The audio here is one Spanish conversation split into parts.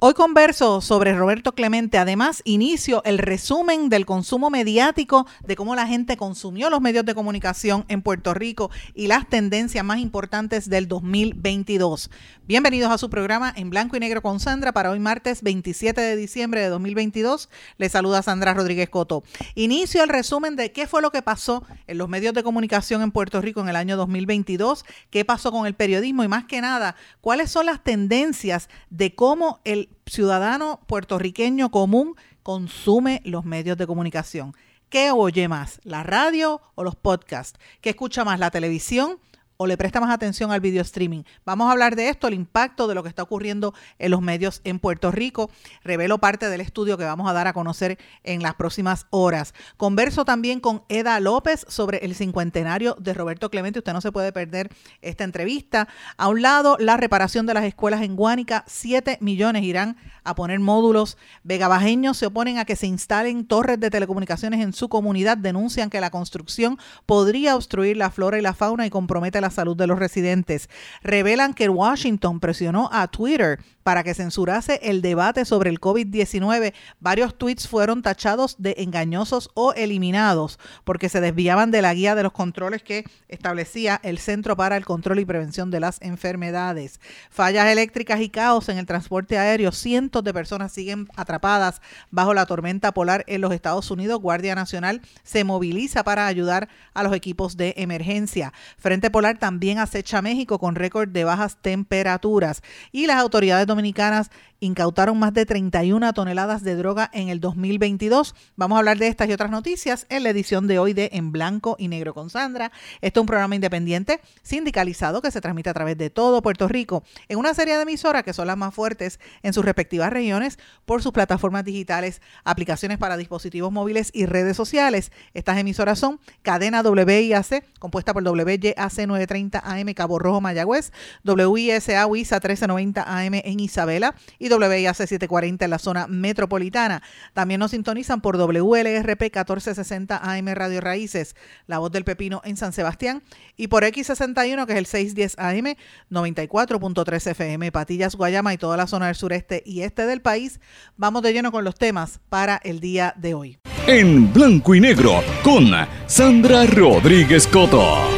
Hoy converso sobre Roberto Clemente. Además, inicio el resumen del consumo mediático de cómo la gente consumió los medios de comunicación en Puerto Rico y las tendencias más importantes del 2022. Bienvenidos a su programa en blanco y negro con Sandra para hoy martes 27 de diciembre de 2022. Les saluda Sandra Rodríguez Coto. Inicio el resumen de qué fue lo que pasó en los medios de comunicación en Puerto Rico en el año 2022, qué pasó con el periodismo y más que nada, cuáles son las tendencias de cómo el ciudadano puertorriqueño común consume los medios de comunicación. ¿Qué oye más, la radio o los podcasts? ¿Qué escucha más, la televisión o le presta más atención al video streaming. Vamos a hablar de esto, el impacto de lo que está ocurriendo en los medios en Puerto Rico. Revelo parte del estudio que vamos a dar a conocer en las próximas horas. Converso también con Eda López sobre el cincuentenario de Roberto Clemente. Usted no se puede perder esta entrevista. A un lado, la reparación de las escuelas en Guánica. Siete millones irán a poner módulos. Vegabajeños se oponen a que se instalen torres de telecomunicaciones en su comunidad. Denuncian que la construcción podría obstruir la flora y la fauna y compromete la salud de los residentes. Revelan que Washington presionó a Twitter para que censurase el debate sobre el COVID-19. Varios tweets fueron tachados de engañosos o eliminados porque se desviaban de la guía de los controles que establecía el Centro para el Control y Prevención de las Enfermedades. Fallas eléctricas y caos en el transporte aéreo. Cientos de personas siguen atrapadas bajo la tormenta polar en los Estados Unidos. Guardia Nacional se moviliza para ayudar a los equipos de emergencia. Frente Polar también acecha México con récord de bajas temperaturas. Y las autoridades dominicanas incautaron más de 31 toneladas de droga en el 2022. Vamos a hablar de estas y otras noticias en la edición de hoy de En Blanco y Negro con Sandra. Esto es un programa independiente sindicalizado que se transmite a través de todo Puerto Rico en una serie de emisoras que son las más fuertes en sus respectivas regiones por sus plataformas digitales, aplicaciones para dispositivos móviles y redes sociales. Estas emisoras son Cadena WIAC, compuesta por WYAC 930 AM Cabo Rojo Mayagüez, WISA 1390 AM en Isabela y WIAC 740 en la zona metropolitana. También nos sintonizan por WLRP 1460 AM Radio Raíces, La Voz del Pepino en San Sebastián, y por X61, que es el 610 AM 94.3 FM, Patillas, Guayama y toda la zona del sureste y este del país. Vamos de lleno con los temas para el día de hoy. En blanco y negro con Sandra Rodríguez Coto.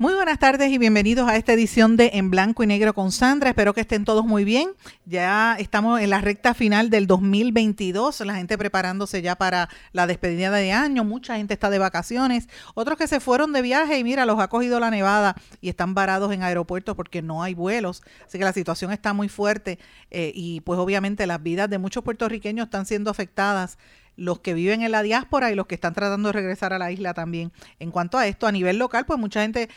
Muy buenas tardes y bienvenidos a esta edición de En Blanco y Negro con Sandra. Espero que estén todos muy bien. Ya estamos en la recta final del 2022, la gente preparándose ya para la despedida de año, mucha gente está de vacaciones, otros que se fueron de viaje y mira, los ha cogido la nevada y están varados en aeropuertos porque no hay vuelos. Así que la situación está muy fuerte eh, y pues obviamente las vidas de muchos puertorriqueños están siendo afectadas los que viven en la diáspora y los que están tratando de regresar a la isla también. En cuanto a esto, a nivel local, pues mucha gente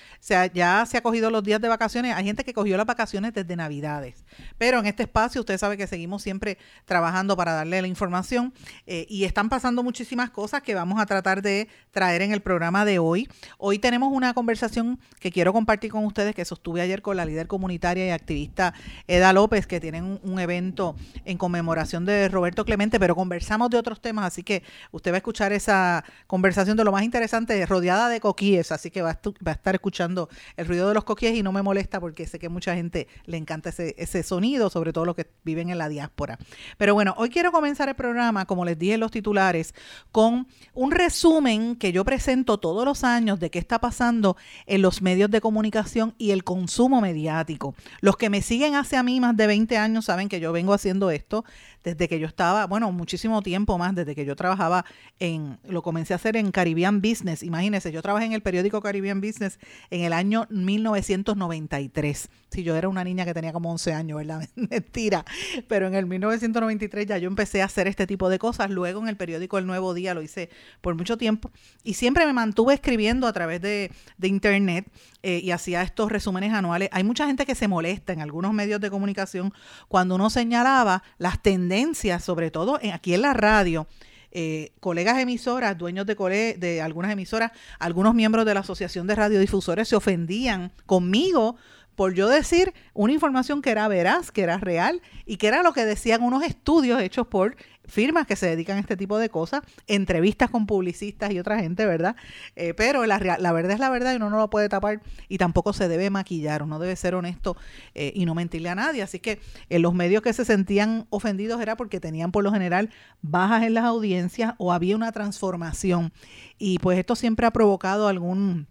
ya se ha cogido los días de vacaciones. Hay gente que cogió las vacaciones desde Navidades. Pero en este espacio, usted sabe que seguimos siempre trabajando para darle la información eh, y están pasando muchísimas cosas que vamos a tratar de traer en el programa de hoy. Hoy tenemos una conversación que quiero compartir con ustedes que sostuve ayer con la líder comunitaria y activista Eda López, que tienen un evento en conmemoración de Roberto Clemente, pero conversamos de otros temas Así que usted va a escuchar esa conversación de lo más interesante, rodeada de coquíes. Así que va a, estar escuchando el ruido de los coquíes y no me molesta porque sé que mucha gente le encanta ese, ese sonido, sobre todo los que viven en la diáspora. Pero bueno, hoy quiero comenzar el programa, como les dije en los titulares, con un resumen que yo presento todos los años de qué está pasando en los medios de comunicación y el consumo mediático. Los que me siguen hace a mí más de 20 años saben que yo vengo haciendo esto desde que yo estaba, bueno, muchísimo tiempo más, desde que yo trabajaba en, lo comencé a hacer en Caribbean Business. Imagínense, yo trabajé en el periódico Caribbean Business en el año 1993. Si yo era una niña que tenía como 11 años, ¿verdad? Mentira. Pero en el 1993 ya yo empecé a hacer este tipo de cosas. Luego en el periódico El Nuevo Día lo hice por mucho tiempo. Y siempre me mantuve escribiendo a través de, internet eh, y hacía estos resúmenes anuales. Hay mucha gente que se molesta en algunos medios de comunicación cuando uno señalaba las tendencias, sobre todo aquí en la radio. Eh, colegas emisoras, dueños de algunas emisoras, algunos miembros de la Asociación de Radiodifusores se ofendían conmigo por yo decir una información que era veraz, que era real y que era lo que decían unos estudios hechos por firmas que se dedican a este tipo de cosas, entrevistas con publicistas y otra gente, ¿verdad? Eh, pero la, la, verdad es la verdad y uno no lo puede tapar y tampoco se debe maquillar, uno debe ser honesto eh, y no mentirle a nadie. Así que en los medios que se sentían ofendidos era porque tenían por lo general bajas en las audiencias o había una transformación. Y pues esto siempre ha provocado algún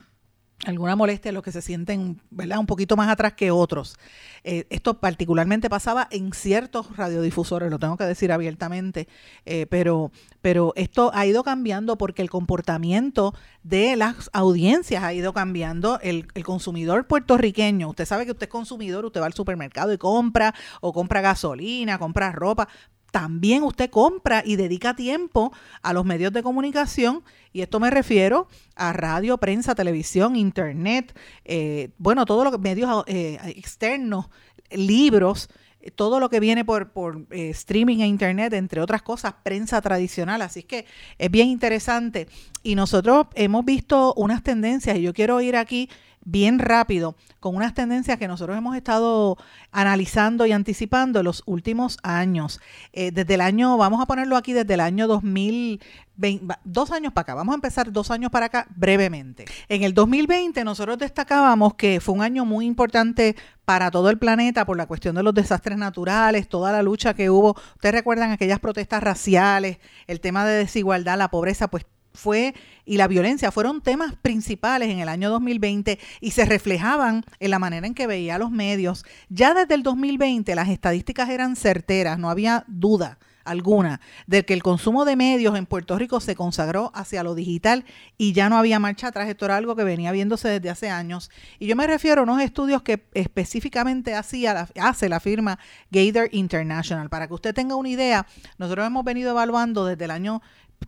alguna molestia a los que se sienten ¿verdad? un poquito más atrás que otros. Eh, esto particularmente pasaba en ciertos radiodifusores, lo tengo que decir abiertamente, eh, pero, pero esto ha ido cambiando porque el comportamiento de las audiencias ha ido cambiando. El, el consumidor puertorriqueño, usted sabe que usted es consumidor, usted va al supermercado y compra, o compra gasolina, compra ropa, también usted compra y dedica tiempo a los medios de comunicación, y esto me refiero a radio, prensa, televisión, internet, eh, bueno, todo lo que medios eh, externos, libros, todo lo que viene por, por eh, streaming e internet, entre otras cosas, prensa tradicional. Así que es bien interesante. Y nosotros hemos visto unas tendencias, y yo quiero ir aquí bien rápido con unas tendencias que nosotros hemos estado analizando y anticipando en los últimos años. Eh, desde el año, vamos a ponerlo aquí desde el año 2020, dos años para acá, vamos a empezar dos años para acá brevemente. En el 2020 nosotros destacábamos que fue un año muy importante para todo el planeta por la cuestión de los desastres naturales, toda la lucha que hubo. Ustedes recuerdan aquellas protestas raciales, el tema de desigualdad, la pobreza, pues fue y la violencia fueron temas principales en el año 2020 y se reflejaban en la manera en que veía los medios. Ya desde el 2020 las estadísticas eran certeras, no había duda alguna de que el consumo de medios en Puerto Rico se consagró hacia lo digital y ya no había marcha atrás. Esto era algo que venía viéndose desde hace años. Y yo me refiero a unos estudios que específicamente hacía hace la firma Gator International. Para que usted tenga una idea, nosotros hemos venido evaluando desde el año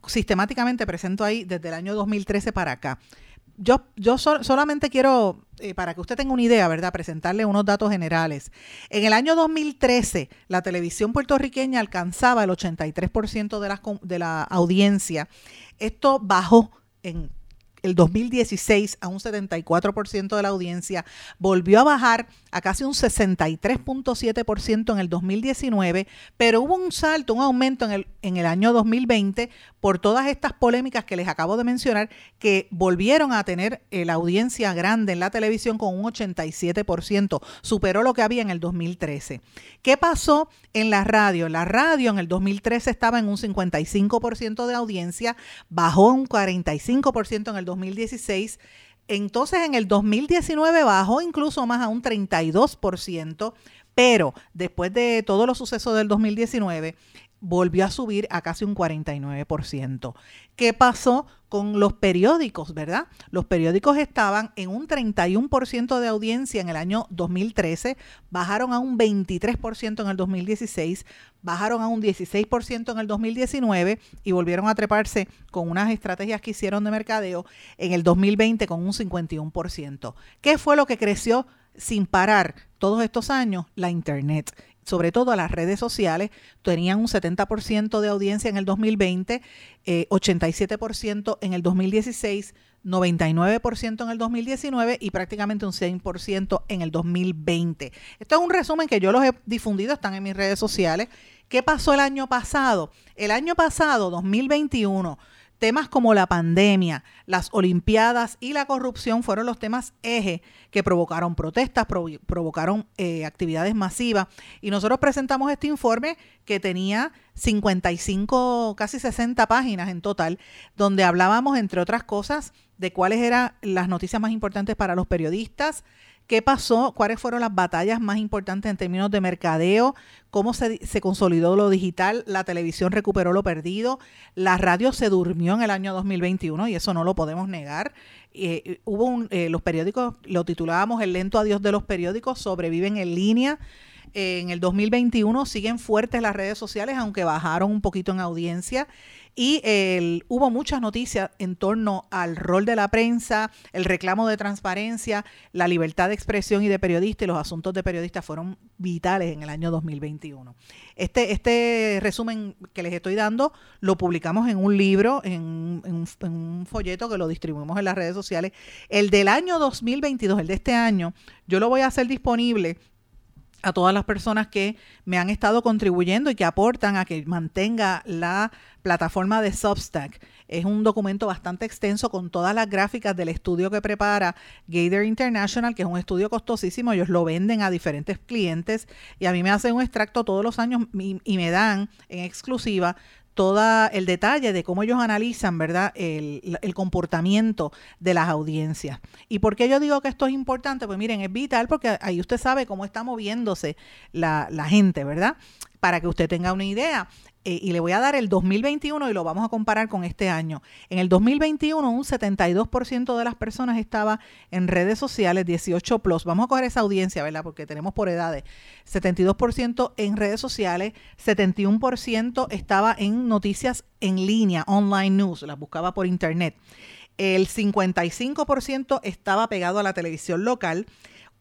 sistemáticamente presento ahí desde el año 2013 para acá. Yo, yo solamente quiero, eh, para que usted tenga una idea, ¿verdad?, presentarle unos datos generales. En el año 2013, la televisión puertorriqueña alcanzaba el 83% de la, de la audiencia. Esto bajó en el 2016 a un 74% de la audiencia, volvió a bajar a casi un 63.7% en el 2019, pero hubo un salto, un aumento en el, en el año 2020 por todas estas polémicas que les acabo de mencionar, que volvieron a tener eh, la audiencia grande en la televisión con un 87%, superó lo que había en el 2013. ¿Qué pasó en la radio? La radio en el 2013 estaba en un 55% de audiencia, bajó un 45% en el 2016. Entonces en el 2019 bajó incluso más a un 32%, pero después de todos los sucesos del 2019, volvió a subir a casi un 49%. ¿Qué pasó con los periódicos, verdad? Los periódicos estaban en un 31% de audiencia en el año 2013, bajaron a un 23% en el 2016, bajaron a un 16% en el 2019 y volvieron a treparse con unas estrategias que hicieron de mercadeo en el 2020 con un 51%. ¿Qué fue lo que creció sin parar todos estos años? La Internet sobre todo a las redes sociales, tenían un 70% de audiencia en el 2020, 87% eh, en el 2016, 99% en el 2019 y prácticamente un 100% en el 2020. Esto es un resumen que yo los he difundido, están en mis redes sociales. ¿Qué pasó el año pasado? El año pasado, 2021, Temas como la pandemia, las Olimpiadas y la corrupción fueron los temas eje que provocaron protestas, provocaron eh, actividades masivas. Y nosotros presentamos este informe que tenía 55, casi 60 páginas en total, donde hablábamos, entre otras cosas, de cuáles eran las noticias más importantes para los periodistas, qué pasó, cuáles fueron las batallas más importantes en términos de mercadeo, cómo se, consolidó lo digital, la televisión recuperó lo perdido, la radio se durmió en el año 2021 y eso no lo podemos negar. Eh, hubo eh, los periódicos, lo titulábamos El lento adiós de los periódicos, sobreviven en línea en el 2021 siguen fuertes las redes sociales, aunque bajaron un poquito en audiencia. Y hubo muchas noticias en torno al rol de la prensa, el reclamo de transparencia, la libertad de expresión y de periodistas y los asuntos de periodistas fueron vitales en el año 2021. Este, este resumen que les estoy dando lo publicamos en un libro, en, en un folleto que lo distribuimos en las redes sociales. El del año 2022, el de este año, yo lo voy a hacer disponible a todas las personas que me han estado contribuyendo y que aportan a que mantenga la plataforma de Substack. Es un documento bastante extenso con todas las gráficas del estudio que prepara Gator International, que es un estudio costosísimo. Ellos lo venden a diferentes clientes y a mí me hacen un extracto todos los años y, y me dan en exclusiva todo el detalle de cómo ellos analizan, ¿verdad?, el, comportamiento de las audiencias. ¿Y por qué yo digo que esto es importante? Pues miren, es vital porque ahí usted sabe cómo está moviéndose la, la gente, ¿verdad? Para que usted tenga una idea, eh, y le voy a dar el 2021 y lo vamos a comparar con este año. En el 2021 un 72% de las personas estaba en redes sociales, 18 plus. Vamos a coger esa audiencia, ¿verdad? Porque tenemos por edades. 72% en redes sociales, 71% estaba en noticias en línea, online news, las buscaba por internet. El 55% estaba pegado a la televisión local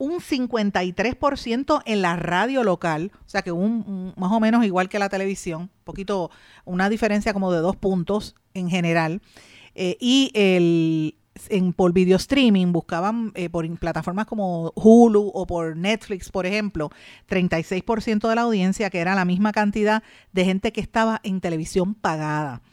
un 53% en la radio local, o sea que un, más o menos igual que la televisión, poquito, una diferencia como de dos puntos en general. Eh, y el, en, por video streaming buscaban eh, por plataformas como Hulu o por Netflix, por ejemplo, 36% de la audiencia, que era la misma cantidad de gente que estaba en televisión pagada.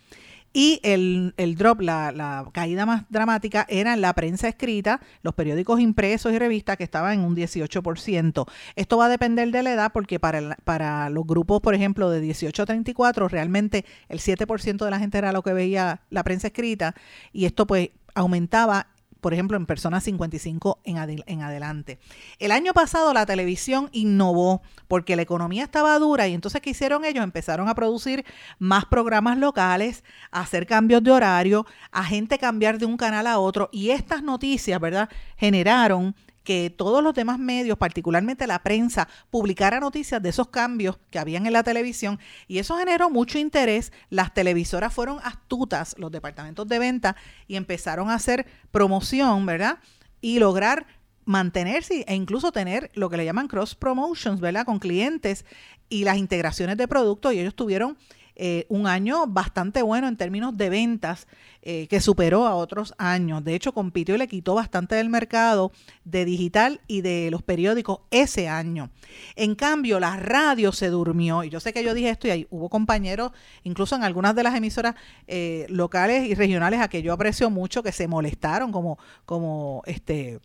Y el, el drop, la, la, caída más dramática, era la prensa escrita, los periódicos impresos y revistas que estaban en un 18%. Esto va a depender de la edad porque para, para los grupos, por ejemplo, de 18 a 34, realmente el 7% de la gente era lo que veía la prensa escrita y esto pues aumentaba por ejemplo, en personas 55 en, en adelante. El año pasado la televisión innovó porque la economía estaba dura y entonces ¿qué hicieron ellos? Empezaron a producir más programas locales, a hacer cambios de horario, a gente cambiar de un canal a otro y estas noticias, ¿verdad? Generaron que todos los demás medios, particularmente la prensa, publicara noticias de esos cambios que habían en la televisión y eso generó mucho interés. Las televisoras fueron astutas, los departamentos de venta, y empezaron a hacer promoción, ¿verdad? Y lograr mantenerse e incluso tener lo que le llaman cross promotions, ¿verdad? Con clientes y las integraciones de productos y ellos tuvieron eh, un año bastante bueno en términos de ventas eh, que superó a otros años. De hecho, compitió y le quitó bastante del mercado de digital y de los periódicos ese año. En cambio, la radio se durmió. Y yo sé que yo dije esto y hubo compañeros, incluso en algunas de las emisoras eh, locales y regionales a que yo aprecio mucho, que se molestaron como, como este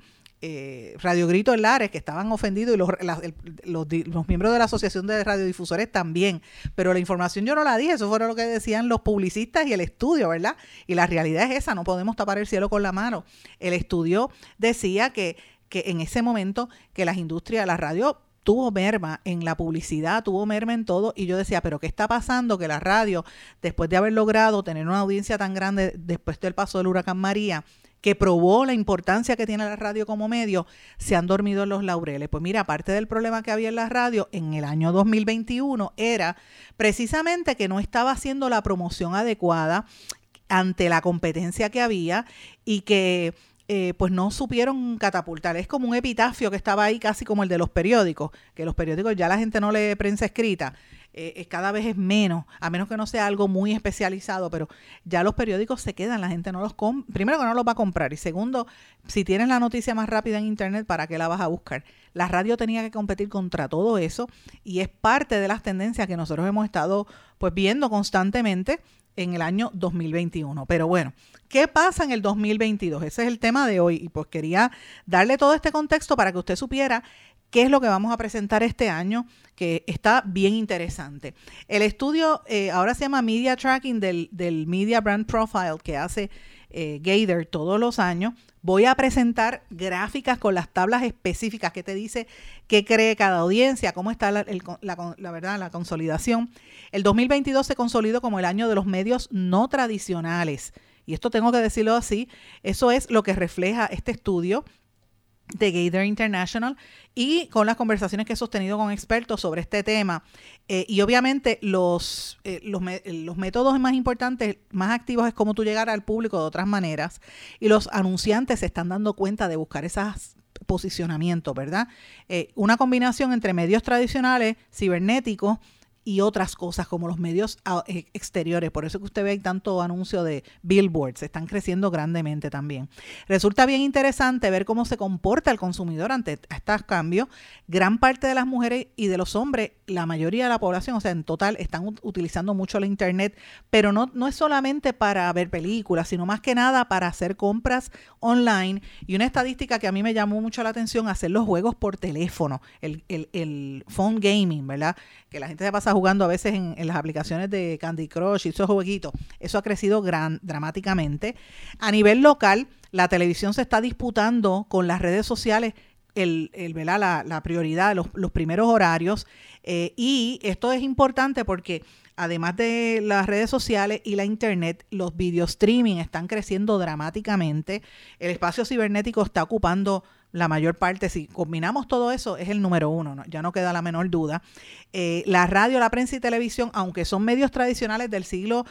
eh, Radio Grito Lares, que estaban ofendidos, y los, los, miembros de la Asociación de Radiodifusores también. Pero la información yo no la dije, eso fue lo que decían los publicistas y el estudio, ¿verdad? Y la realidad es esa, no podemos tapar el cielo con la mano. El estudio decía que, que en ese momento que las industrias, la radio tuvo merma en la publicidad, tuvo merma en todo, y yo decía, pero ¿qué está pasando? Que la radio, después de haber logrado tener una audiencia tan grande después del paso del huracán María, que probó la importancia que tiene la radio como medio, se han dormido en los laureles. Pues mira, aparte del problema que había en la radio en el año 2021 era precisamente que no estaba haciendo la promoción adecuada ante la competencia que había y que eh, pues no supieron catapultar. Es como un epitafio que estaba ahí casi como el de los periódicos, que los periódicos ya la gente no lee prensa escrita eh, cada vez es menos, a menos que no sea algo muy especializado, pero ya los periódicos se quedan, la gente no los compra, primero que no los va a comprar y segundo, si tienes la noticia más rápida en internet, ¿para qué la vas a buscar? La radio tenía que competir contra todo eso y es parte de las tendencias que nosotros hemos estado pues viendo constantemente en el año 2021. Pero bueno, ¿qué pasa en el 2022? Ese es el tema de hoy y pues quería darle todo este contexto para que usted supiera qué es lo que vamos a presentar este año, que está bien interesante. El estudio eh, ahora se llama Media Tracking del, Media Brand Profile que hace eh, Gator todos los años. Voy a presentar gráficas con las tablas específicas que te dice qué cree cada audiencia, cómo está la, la, verdad, la consolidación. El 2022 se consolidó como el año de los medios no tradicionales. Y esto tengo que decirlo así, eso es lo que refleja este estudio de Gator International y con las conversaciones que he sostenido con expertos sobre este tema. Eh, y obviamente los, eh, los, los, métodos más importantes, más activos es cómo tú llegar al público de otras maneras. Y los anunciantes se están dando cuenta de buscar esos posicionamientos, ¿verdad? Eh, una combinación entre medios tradicionales, cibernéticos, y otras cosas como los medios ah, eh, exteriores. Por eso que usted ve tanto anuncio de billboards, están creciendo grandemente también. Resulta bien interesante ver cómo se comporta el consumidor ante estos cambios. Gran parte de las mujeres y de los hombres, la mayoría de la población, o sea, en total, están utilizando mucho la internet, pero no, no es solamente para ver películas, sino más que nada para hacer compras online. Y una estadística que a mí me llamó mucho la atención, hacer los juegos por teléfono, el, el, el phone gaming, ¿verdad? Que la gente se pasa jugando a veces en, las aplicaciones de Candy Crush y esos jueguitos. Eso ha crecido gran, dramáticamente. A nivel local, la televisión se está disputando con las redes sociales el, el La, la, prioridad, los, los primeros horarios. Eh, y esto es importante porque además de las redes sociales y la internet, los video streaming están creciendo dramáticamente. El espacio cibernético está ocupando la mayor parte, si combinamos todo eso, es el número uno, ya no queda la menor duda. Eh, la radio, la prensa y televisión, aunque son medios tradicionales del siglo,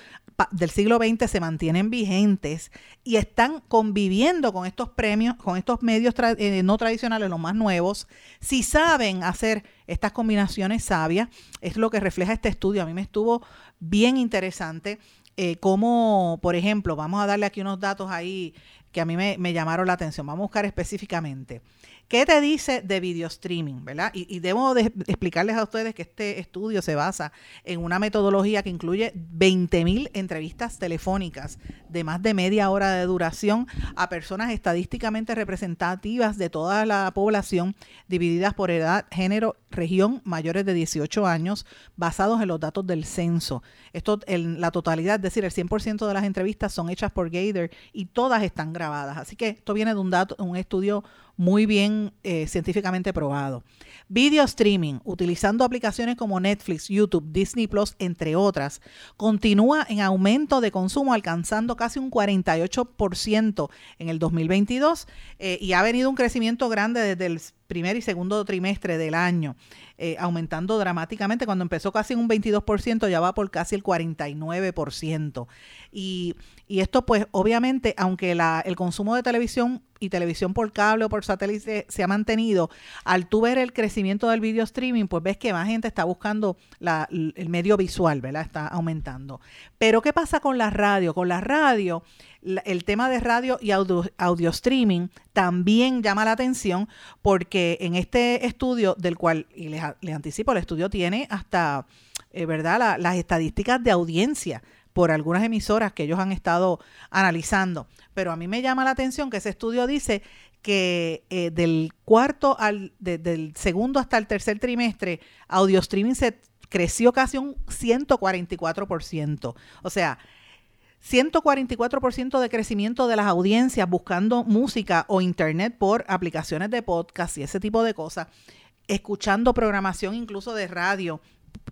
del siglo XX, se mantienen vigentes y están conviviendo con estos premios, con estos medios eh, no tradicionales, los más nuevos, si saben hacer estas combinaciones sabias, es lo que refleja este estudio. A mí me estuvo bien interesante. Eh, como, por ejemplo, vamos a darle aquí unos datos ahí que a mí me, me, llamaron la atención. Vamos a buscar específicamente. ¿Qué te dice de video streaming? ¿verdad? Y, debo de explicarles a ustedes que este estudio se basa en una metodología que incluye 20.000 entrevistas telefónicas de más de media hora de duración a personas estadísticamente representativas de toda la población, divididas por edad, género, región, mayores de 18 años, basados en los datos del censo. Esto, en la totalidad, es decir, el 100% de las entrevistas son hechas por Gator y todas están grabadas. Así que esto viene de un dato, un estudio muy bien eh, científicamente probado. Video streaming, utilizando aplicaciones como Netflix, YouTube, Disney Plus, entre otras, continúa en aumento de consumo, alcanzando casi un 48% en el 2022 eh, y ha venido un crecimiento grande desde el primer y segundo trimestre del año, eh, aumentando dramáticamente. Cuando empezó casi un 22%, ya va por casi el 49%. Y, y esto pues obviamente, aunque la, el consumo de televisión y televisión por cable o por satélite se ha mantenido, al tú ver el crecimiento del video streaming, pues ves que más gente está buscando la, el medio visual, ¿verdad? Está aumentando. Pero ¿qué pasa con la radio? Con la radio, el tema de radio y audio, audio streaming también llama la atención porque en este estudio del cual, y les, anticipo, el estudio tiene hasta, eh, ¿verdad? las estadísticas de audiencia por algunas emisoras que ellos han estado analizando. Pero a mí me llama la atención que ese estudio dice que eh, del cuarto al del segundo hasta el tercer trimestre, audio streaming se creció casi un 144%. O sea, 144% de crecimiento de las audiencias buscando música o internet por aplicaciones de podcast y ese tipo de cosas, escuchando programación incluso de radio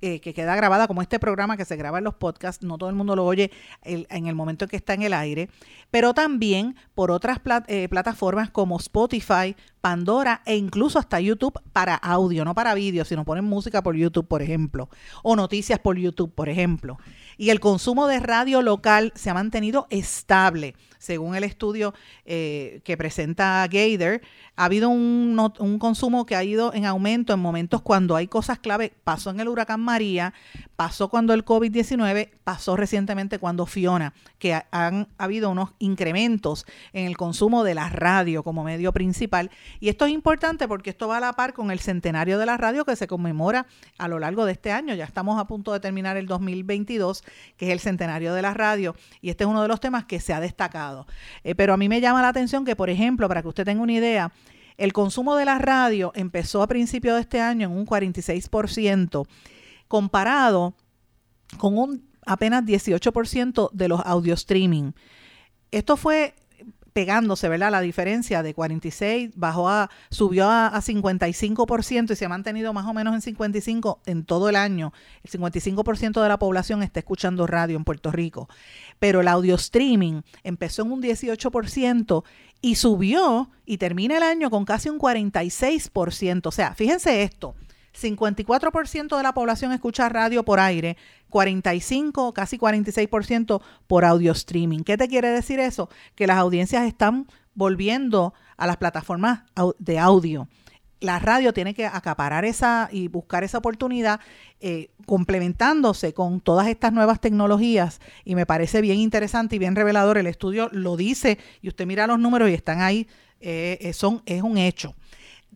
eh, que queda grabada, como este programa que se graba en los podcasts, no todo el mundo lo oye en el momento en que está en el aire, pero también por otras eh, plataformas como Spotify, Pandora e incluso hasta YouTube para audio, no para vídeo, sino ponen música por YouTube, por ejemplo, o noticias por YouTube, por ejemplo. Y el consumo de radio local se ha mantenido estable según el estudio eh, que presenta Gator, ha habido un, un, consumo que ha ido en aumento en momentos cuando hay cosas clave. Pasó en el huracán María, pasó cuando el COVID-19, pasó recientemente cuando Fiona, que han habido unos incrementos en el consumo de la radio como medio principal. Y esto es importante porque esto va a la par con el centenario de la radio que se conmemora a lo largo de este año. Ya estamos a punto de terminar el 2022, que es el centenario de la radio. Y este es uno de los temas que se ha destacado eh, pero a mí me llama la atención que, por ejemplo, para que usted tenga una idea, el consumo de la radio empezó a principios de este año en un 46%, comparado con un apenas 18% de los audio streaming. Esto fue pegándose, ¿verdad? La diferencia de 46 bajó a, subió a, a, 55% y se ha mantenido más o menos en 55 en todo el año. El 55% de la población está escuchando radio en Puerto Rico. Pero el audio streaming empezó en un 18% y subió y termina el año con casi un 46%. O sea, fíjense esto. 54% de la población escucha radio por aire, 45, casi 46% por audio streaming. ¿Qué te quiere decir eso? Que las audiencias están volviendo a las plataformas de audio. La radio tiene que acaparar esa y buscar esa oportunidad eh, complementándose con todas estas nuevas tecnologías y me parece bien interesante y bien revelador. El estudio lo dice y usted mira los números y están ahí, eh, eh son, es un hecho.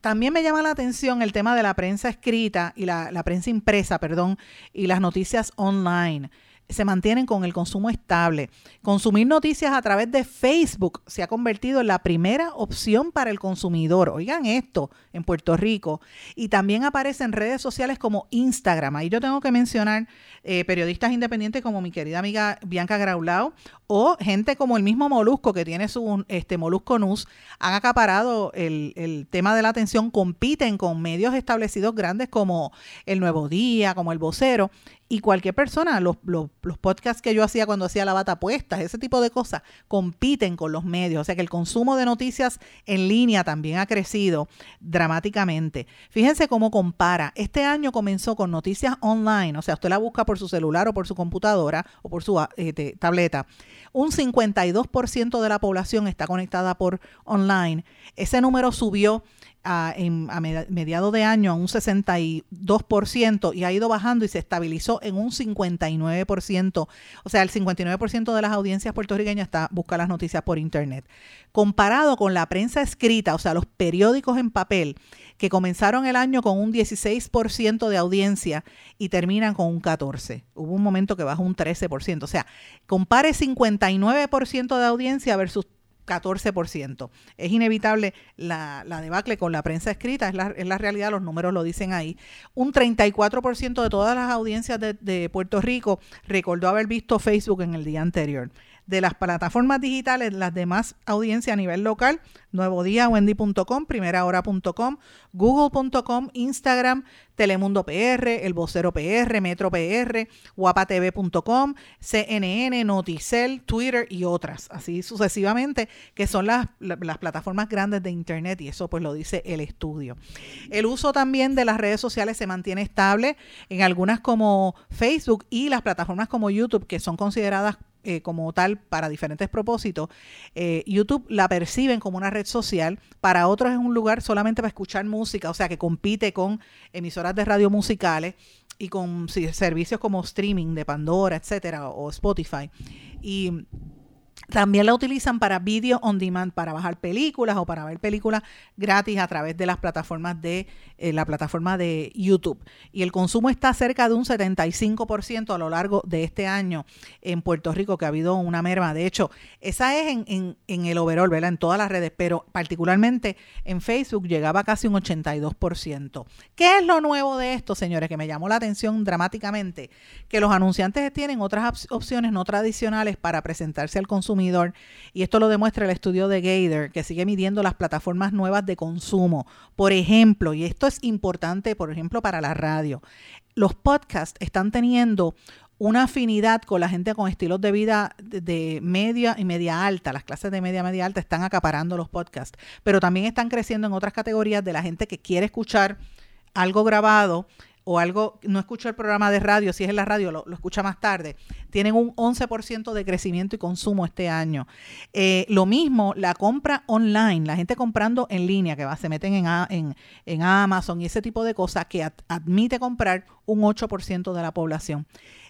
También me llama la atención el tema de la prensa escrita y la, prensa impresa, perdón, y las noticias online se mantienen con el consumo estable. Consumir noticias a través de Facebook se ha convertido en la primera opción para el consumidor. Oigan esto, en Puerto Rico. Y también aparece en redes sociales como Instagram. Ahí yo tengo que mencionar eh, periodistas independientes como mi querida amiga Bianca Graulao o gente como el mismo Molusco que tiene su este Molusco News. Han acaparado el, el tema de la atención, compiten con medios establecidos grandes como El Nuevo Día, como El Vocero y cualquier persona, los, los, los, podcasts que yo hacía cuando hacía la bata puesta, ese tipo de cosas, compiten con los medios. O sea que el consumo de noticias en línea también ha crecido dramáticamente. Fíjense cómo compara. Este año comenzó con noticias online, o sea, usted la busca por su celular o por su computadora o por su eh, tableta. Un 52% de la población está conectada por online. Ese número subió a, en, mediado de año a un 62% y ha ido bajando y se estabilizó en un 59%. O sea, el 59% de las audiencias puertorriqueñas está busca las noticias por internet. Comparado con la prensa escrita, o sea, los periódicos en papel, que comenzaron el año con un 16% de audiencia y terminan con un 14%. Hubo un momento que bajó un 13%. O sea, compare 59% de audiencia versus 14%. Es inevitable la, la, debacle con la prensa escrita, es la, es la, realidad, los números lo dicen ahí. Un 34% de todas las audiencias de, de Puerto Rico recordó haber visto Facebook en el día anterior de las plataformas digitales, las demás audiencias a nivel local, Nuevo Día, Wendy.com, primerahora.com, Google.com, Instagram, Telemundo PR, El Vocero PR, Metro PR, guapatv.com, CNN, Noticel, Twitter y otras, así sucesivamente, que son las, las plataformas grandes de Internet y eso pues lo dice el estudio. El uso también de las redes sociales se mantiene estable en algunas como Facebook y las plataformas como YouTube, que son consideradas eh, como tal para diferentes propósitos, eh, YouTube la perciben como una red social, para otros es un lugar solamente para escuchar música, o sea que compite con emisoras de radio musicales y con servicios como streaming de Pandora, etcétera, o Spotify. Y también la utilizan para video on demand, para bajar películas o para ver películas gratis a través de las plataformas de eh, la plataforma de YouTube. Y el consumo está cerca de un 75% a lo largo de este año en Puerto Rico, que ha habido una merma. De hecho, esa es en, en, el overall, ¿verdad? En todas las redes, pero particularmente en Facebook llegaba casi un 82%. ¿Qué es lo nuevo de esto, señores? Que me llamó la atención dramáticamente, que los anunciantes tienen otras opciones no tradicionales para presentarse al y esto lo demuestra el estudio de Gator, que sigue midiendo las plataformas nuevas de consumo. Por ejemplo, y esto es importante, por ejemplo, para la radio, los podcasts están teniendo una afinidad con la gente con estilos de vida de media y media alta. Las clases de media media alta están acaparando los podcasts, pero también están creciendo en otras categorías de la gente que quiere escuchar algo grabado o algo, no escucho el programa de radio, si es en la radio, lo, lo escucha más tarde, tienen un 11% de crecimiento y consumo este año. Eh, lo mismo, la compra online, la gente comprando en línea, que va, se meten en, en, en Amazon y ese tipo de cosas, que admite comprar un 8% de la población.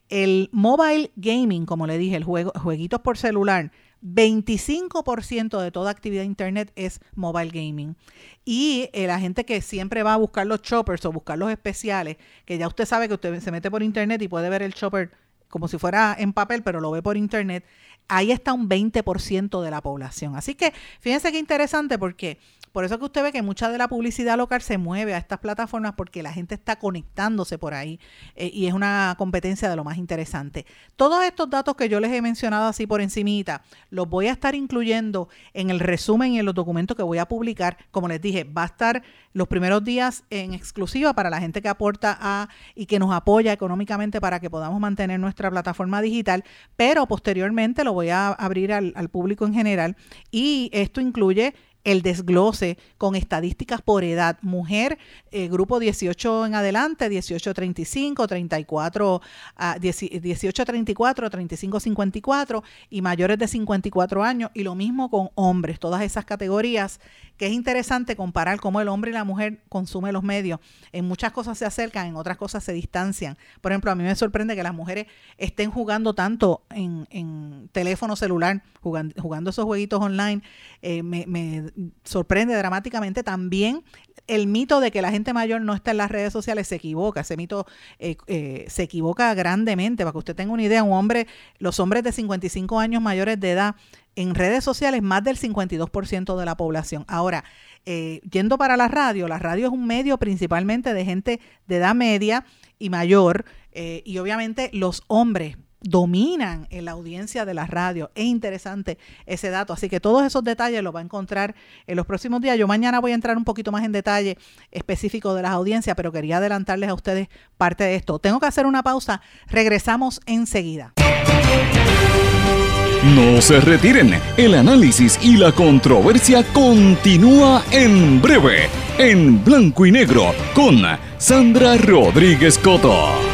El mobile gaming, como le dije, el juego, jueguitos por celular, 25% de toda actividad de internet es mobile gaming. Y eh, la gente que siempre va a buscar los choppers o buscar los especiales, que ya usted sabe que usted se mete por internet y puede ver el chopper como si fuera en papel, pero lo ve por internet, ahí está un 20% de la población. Así que fíjense qué interesante porque por eso que usted ve que mucha de la publicidad local se mueve a estas plataformas porque la gente está conectándose por ahí eh, y es una competencia de lo más interesante. Todos estos datos que yo les he mencionado así por encimita, los voy a estar incluyendo en el resumen y en los documentos que voy a publicar. Como les dije, va a estar los primeros días en exclusiva para la gente que aporta a y que nos apoya económicamente para que podamos mantener nuestra plataforma digital, pero posteriormente lo voy a abrir al, al público en general y esto incluye el desglose con estadísticas por edad. Mujer, eh, grupo 18 en adelante, 18-35, 34, 18-34, 35-54 y mayores de 54 años. Y lo mismo con hombres, todas esas categorías que es interesante comparar cómo el hombre y la mujer consumen los medios. En muchas cosas se acercan, en otras cosas se distancian. Por ejemplo, a mí me sorprende que las mujeres estén jugando tanto en, teléfono celular, jugando, jugando esos jueguitos online. Eh, me, me sorprende dramáticamente también el mito de que la gente mayor no está en las redes sociales se equivoca, ese mito eh, eh, se equivoca grandemente, para que usted tenga una idea, un hombre, los hombres de 55 años mayores de edad en redes sociales, más del 52% de la población. Ahora, eh, yendo para la radio, la radio es un medio principalmente de gente de edad media y mayor, y obviamente los hombres dominan en la audiencia de la radio. Es interesante ese dato. Así que todos esos detalles los va a encontrar en los próximos días. Yo mañana voy a entrar un poquito más en detalle específico de las audiencias, pero quería adelantarles a ustedes parte de esto. Tengo que hacer una pausa. Regresamos enseguida. No se retiren. El análisis y la controversia continúa en breve, en blanco y negro, con Sandra Rodríguez Coto.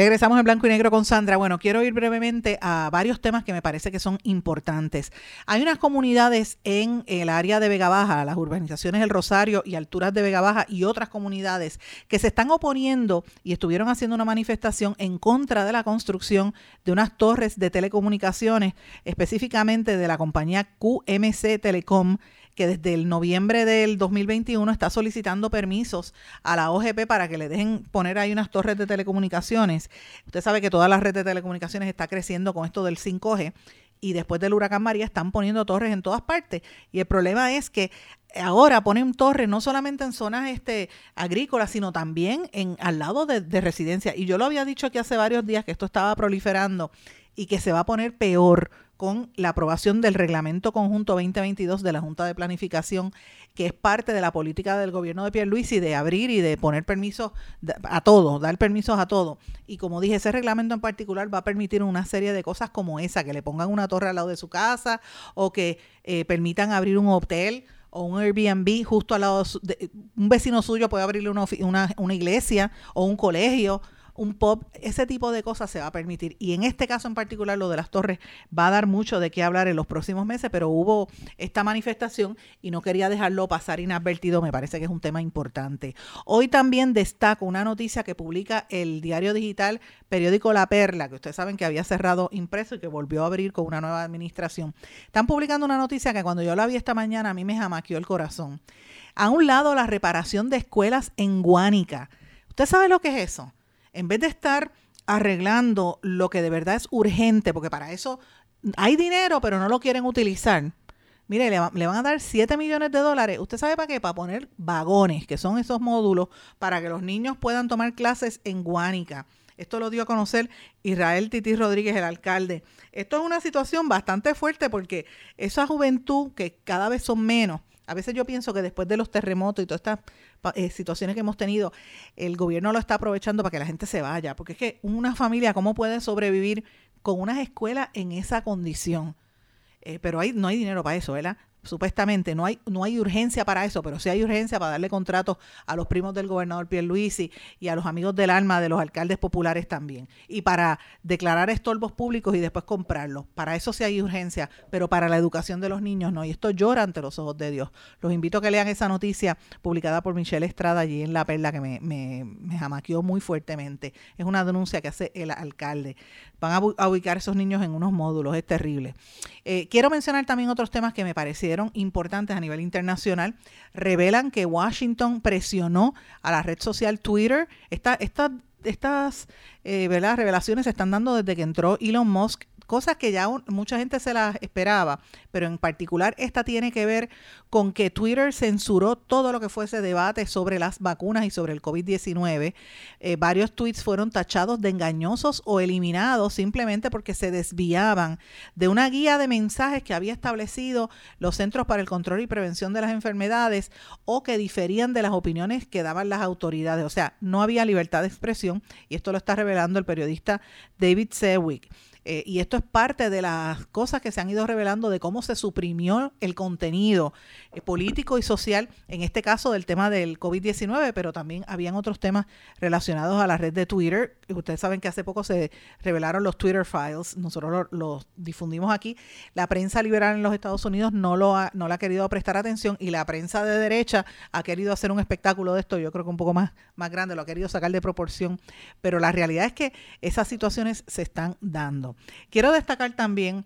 Regresamos en blanco y negro con Sandra. Bueno, quiero ir brevemente a varios temas que me parece que son importantes. Hay unas comunidades en el área de Vega Baja, las urbanizaciones El Rosario y alturas de Vega Baja y otras comunidades que se están oponiendo y estuvieron haciendo una manifestación en contra de la construcción de unas torres de telecomunicaciones, específicamente de la compañía QMC Telecom que desde el noviembre del 2021 está solicitando permisos a la OGP para que le dejen poner ahí unas torres de telecomunicaciones. Usted sabe que toda la red de telecomunicaciones está creciendo con esto del 5G y después del huracán María están poniendo torres en todas partes. Y el problema es que ahora ponen torres no solamente en zonas este, agrícolas, sino también en, al lado de, de residencia. Y yo lo había dicho aquí hace varios días que esto estaba proliferando y que se va a poner peor con la aprobación del Reglamento Conjunto 2022 de la Junta de Planificación, que es parte de la política del gobierno de Pierluisi de abrir y de poner permisos a todo, dar permisos a todo. Y como dije, ese reglamento en particular va a permitir una serie de cosas como esa, que le pongan una torre al lado de su casa o que eh, permitan abrir un hotel o un Airbnb justo al lado de un vecino suyo puede abrirle una, una, una iglesia o un colegio un pop, ese tipo de cosas se va a permitir. Y en este caso en particular, lo de las torres va a dar mucho de qué hablar en los próximos meses, pero hubo esta manifestación y no quería dejarlo pasar inadvertido, me parece que es un tema importante. Hoy también destaco una noticia que publica el diario digital periódico La Perla, que ustedes saben que había cerrado impreso y que volvió a abrir con una nueva administración. Están publicando una noticia que cuando yo la vi esta mañana a mí me jamaqueó el corazón. A un lado, la reparación de escuelas en Guánica. ¿Usted sabe lo que es eso? En vez de estar arreglando lo que de verdad es urgente, porque para eso hay dinero, pero no lo quieren utilizar. Mire, le, van a dar 7 millones de dólares. ¿Usted sabe para qué? Para poner vagones, que son esos módulos, para que los niños puedan tomar clases en Guánica. Esto lo dio a conocer Israel Titi Rodríguez, el alcalde. Esto es una situación bastante fuerte porque esa juventud, que cada vez son menos, a veces yo pienso que después de los terremotos y todas estas eh, situaciones que hemos tenido, el gobierno lo está aprovechando para que la gente se vaya, porque es que una familia, ¿cómo puede sobrevivir con unas escuelas en esa condición? Eh, pero hay, no hay dinero para eso, ¿verdad? Supuestamente no hay no hay urgencia para eso, pero sí hay urgencia para darle contratos a los primos del gobernador Pierluisi y a los amigos del alma de los alcaldes populares también. Y para declarar estorbos públicos y después comprarlos. Para eso sí hay urgencia, pero para la educación de los niños no. Y esto llora ante los ojos de Dios. Los invito a que lean esa noticia publicada por Michelle Estrada allí en La Perla que me, me, me jamaqueó muy fuertemente. Es una denuncia que hace el alcalde. Van a, ubicar esos niños en unos módulos, es terrible. Eh, quiero mencionar también otros temas que me parecieron importantes a nivel internacional. Revelan que Washington presionó a la red social Twitter. Esta, estas eh, revelaciones se están dando desde que entró Elon Musk cosas que ya mucha gente se las esperaba, pero en particular esta tiene que ver con que Twitter censuró todo lo que fuese debate sobre las vacunas y sobre el COVID-19. Eh, varios tweets fueron tachados de engañosos o eliminados simplemente porque se desviaban de una guía de mensajes que había establecido los Centros para el Control y Prevención de las Enfermedades o que diferían de las opiniones que daban las autoridades. O sea, no había libertad de expresión y esto lo está revelando el periodista David Sewick. Eh, y esto es parte de las cosas que se han ido revelando de cómo se suprimió el contenido eh, político y social, en este caso del tema del COVID-19, pero también habían otros temas relacionados a la red de Twitter. Ustedes saben que hace poco se revelaron los Twitter Files, nosotros los difundimos aquí. La prensa liberal en los Estados Unidos no, lo ha, no ha querido prestar atención y la prensa de derecha ha querido hacer un espectáculo de esto, yo creo que un poco más, más grande, lo ha querido sacar de proporción, pero la realidad es que esas situaciones se están dando. Quiero destacar también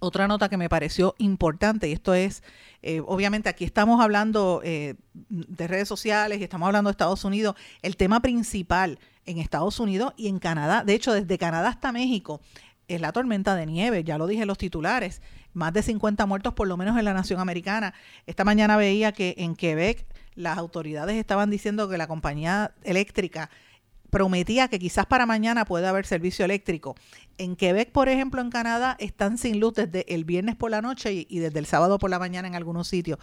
otra nota que me pareció importante, y esto es, eh, obviamente aquí estamos hablando eh, de redes sociales y estamos hablando de Estados Unidos, el tema principal en Estados Unidos y en Canadá, de hecho desde Canadá hasta México, es la tormenta de nieve, ya lo dije en los titulares, más de 50 muertos por lo menos en la nación americana. Esta mañana veía que en Quebec las autoridades estaban diciendo que la compañía eléctrica prometía que quizás para mañana pueda haber servicio eléctrico. En Quebec, por ejemplo, en Canadá, están sin luz desde el viernes por la noche y, desde el sábado por la mañana en algunos sitios.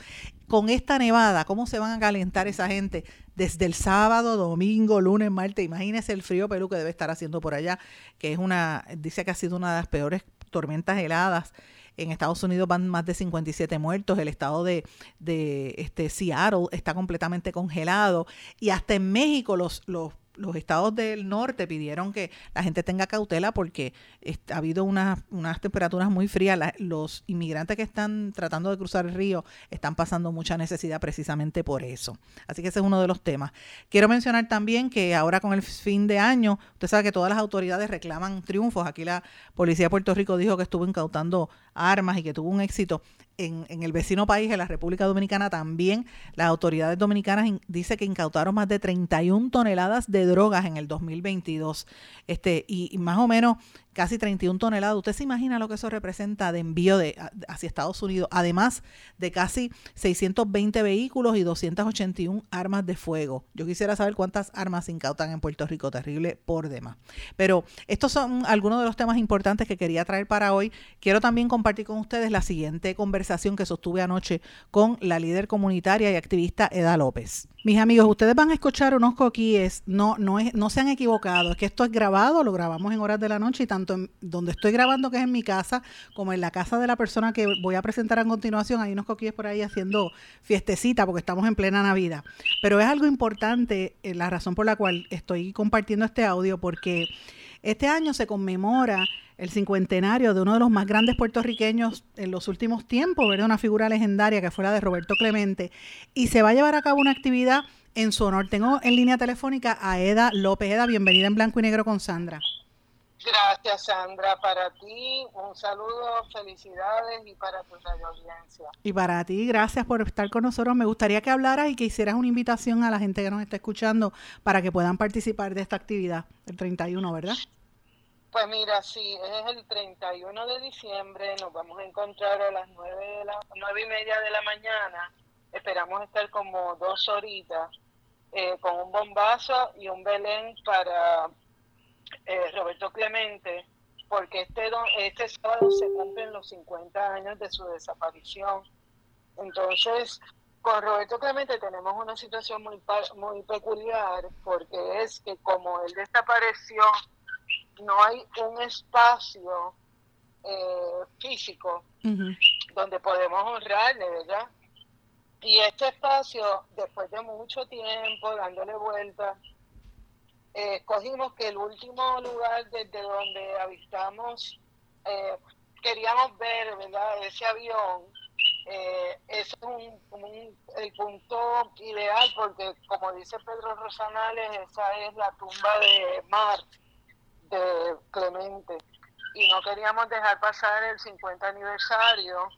Con esta nevada, ¿cómo se van a calentar esa gente desde el sábado, domingo, lunes, martes? Imagínese el frío Perú que debe estar haciendo por allá, que es una, dice que ha sido una de las peores tormentas heladas en Estados Unidos van más de 57 muertos, el estado de, de este Seattle está completamente congelado y hasta en México los, los los estados del norte pidieron que la gente tenga cautela porque ha habido unas, unas temperaturas muy frías. los inmigrantes que están tratando de cruzar el río están pasando mucha necesidad precisamente por eso. Así que ese es uno de los temas. Quiero mencionar también que ahora con el fin de año, usted sabe que todas las autoridades reclaman triunfos. Aquí la policía de Puerto Rico dijo que estuvo incautando armas y que tuvo un éxito en, el vecino país, en la República Dominicana, también las autoridades dominicanas dicen dice que incautaron más de 31 toneladas de drogas en el 2022. Este, y más o menos casi 31 toneladas. ¿Usted se imagina lo que eso representa de envío de, hacia Estados Unidos? Además de casi 620 vehículos y 281 armas de fuego. Yo quisiera saber cuántas armas se incautan en Puerto Rico. Terrible por demás. Pero estos son algunos de los temas importantes que quería traer para hoy. Quiero también compartir con ustedes la siguiente conversación que sostuve anoche con la líder comunitaria y activista Eda López. Mis amigos, ustedes van a escuchar unos coquíes, no, no, es, no se han equivocado, es que esto es grabado, lo grabamos en horas de la noche y tanto en donde estoy grabando, que es en mi casa, como en la casa de la persona que voy a presentar a continuación, hay unos coquíes por ahí haciendo fiestecita porque estamos en plena Navidad. Pero es algo importante, eh, la razón por la cual estoy compartiendo este audio, porque este año se conmemora el cincuentenario de uno de los más grandes puertorriqueños en los últimos tiempos, ¿verdad? Una figura legendaria que fue la de Roberto Clemente. Y se va a llevar a cabo una actividad en su honor. Tengo en línea telefónica a Eda López. Eda, bienvenida en Blanco y Negro con Sandra. Gracias, Sandra. Para ti, un saludo, felicidades y para tu audiencia. Y para ti, gracias por estar con nosotros. Me gustaría que hablaras y que hicieras una invitación a la gente que nos está escuchando para que puedan participar de esta actividad, el 31, ¿verdad? Pues mira, sí, es el 31 de diciembre, nos vamos a encontrar a las 9, de la, y media de la mañana, esperamos estar como dos horitas eh, con un bombazo y un Belén para eh, Roberto Clemente, porque este, este sábado se cumplen los 50 años de su desaparición. Entonces, con Roberto Clemente tenemos una situación muy, muy peculiar, porque es que como él desapareció, no hay un espacio eh, físico donde podemos honrarle, ¿verdad? Y este espacio, después de mucho tiempo dándole vueltas, eh, escogimos que el último lugar desde donde avistamos, eh, queríamos ver, ¿verdad? Ese avión, eh, es un, el punto ideal porque, como dice Pedro Rosanales, esa es la tumba de Mar, de Clemente. Y no queríamos dejar pasar el 50 aniversario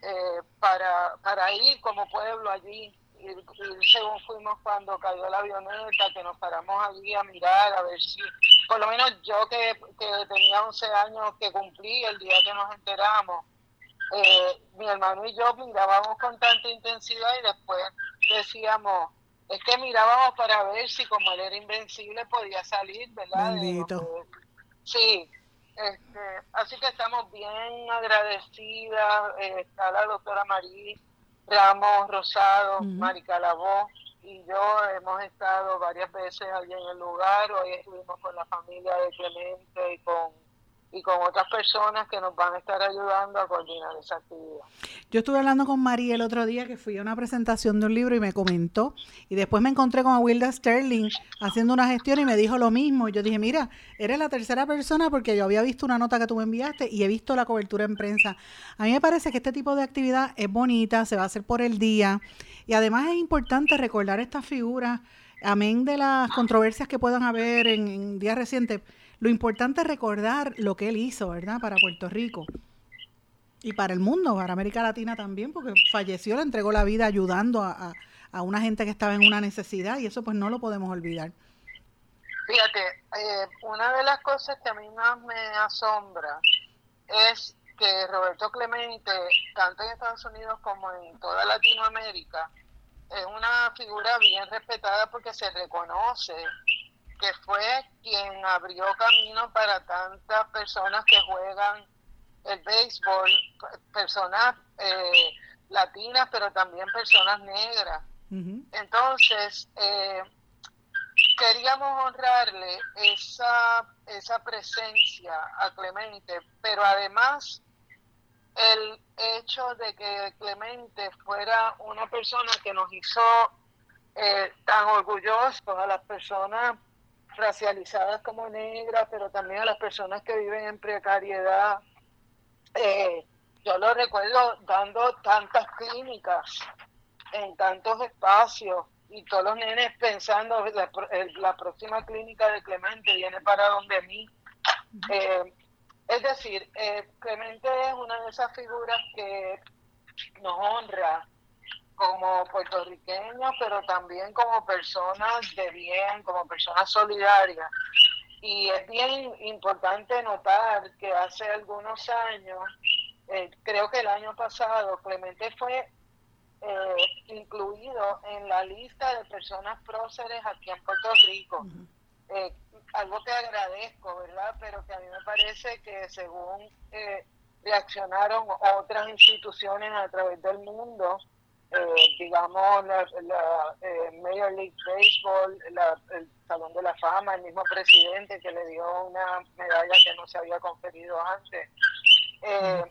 eh, para, para ir como pueblo allí. Y, según fuimos cuando cayó la avioneta, que nos paramos allí a mirar, a ver si, por lo menos yo que, que tenía 11 años, que cumplí el día que nos enteramos, eh, mi hermano y yo mirábamos con tanta intensidad y después decíamos, es que mirábamos para ver si como él era invencible podía salir, ¿verdad? sí, este, así que estamos bien agradecidas. Eh, está la doctora Marí Ramos Rosado, Mari Calabó y yo hemos estado varias veces allí en el lugar. Hoy estuvimos con la familia de Clemente y con y con otras personas que nos van a estar ayudando a coordinar esa actividad. Yo estuve hablando con María el otro día que fui a una presentación de un libro y me comentó, y después me encontré con Wilda Sterling haciendo una gestión y me dijo lo mismo. Yo dije, mira, eres la tercera persona porque yo había visto una nota que tú me enviaste y he visto la cobertura en prensa. A mí me parece que este tipo de actividad es bonita, se va a hacer por el día y además es importante recordar estas figuras, amén de las controversias que puedan haber en, en días recientes lo importante es recordar lo que él hizo, ¿verdad? Para Puerto Rico y para el mundo, para América Latina también, porque falleció, le entregó la vida ayudando a, una gente que estaba en una necesidad y eso pues no lo podemos olvidar. Fíjate, eh, una de las cosas que a mí más me asombra es que Roberto Clemente, tanto en Estados Unidos como en toda Latinoamérica, es una figura bien respetada porque se reconoce que fue quien abrió camino para tantas personas que juegan el béisbol, personas eh, latinas, pero también personas negras. Entonces, eh, queríamos honrarle esa, esa presencia a Clemente, pero además el hecho de que Clemente fuera una persona que nos hizo eh, tan orgullosos a las personas racializadas como negras, pero también a las personas que viven en precariedad. Eh, yo lo recuerdo dando tantas clínicas en tantos espacios y todos los nenes pensando la, la próxima clínica de Clemente viene para donde mí. Eh, es decir, eh, Clemente es una de esas figuras que nos honra como puertorriqueños, pero también como personas de bien, como personas solidarias. Y es bien importante notar que hace algunos años, eh, creo que el año pasado, Clemente fue eh, incluido en la lista de personas próceres aquí en Puerto Rico. Eh, algo que agradezco, ¿verdad? Pero que a mí me parece que según reaccionaron otras instituciones a través del mundo, eh, digamos, la, eh, Major League Baseball, el Salón de la Fama, el mismo presidente que le dio una medalla que no se había conferido antes. Eh,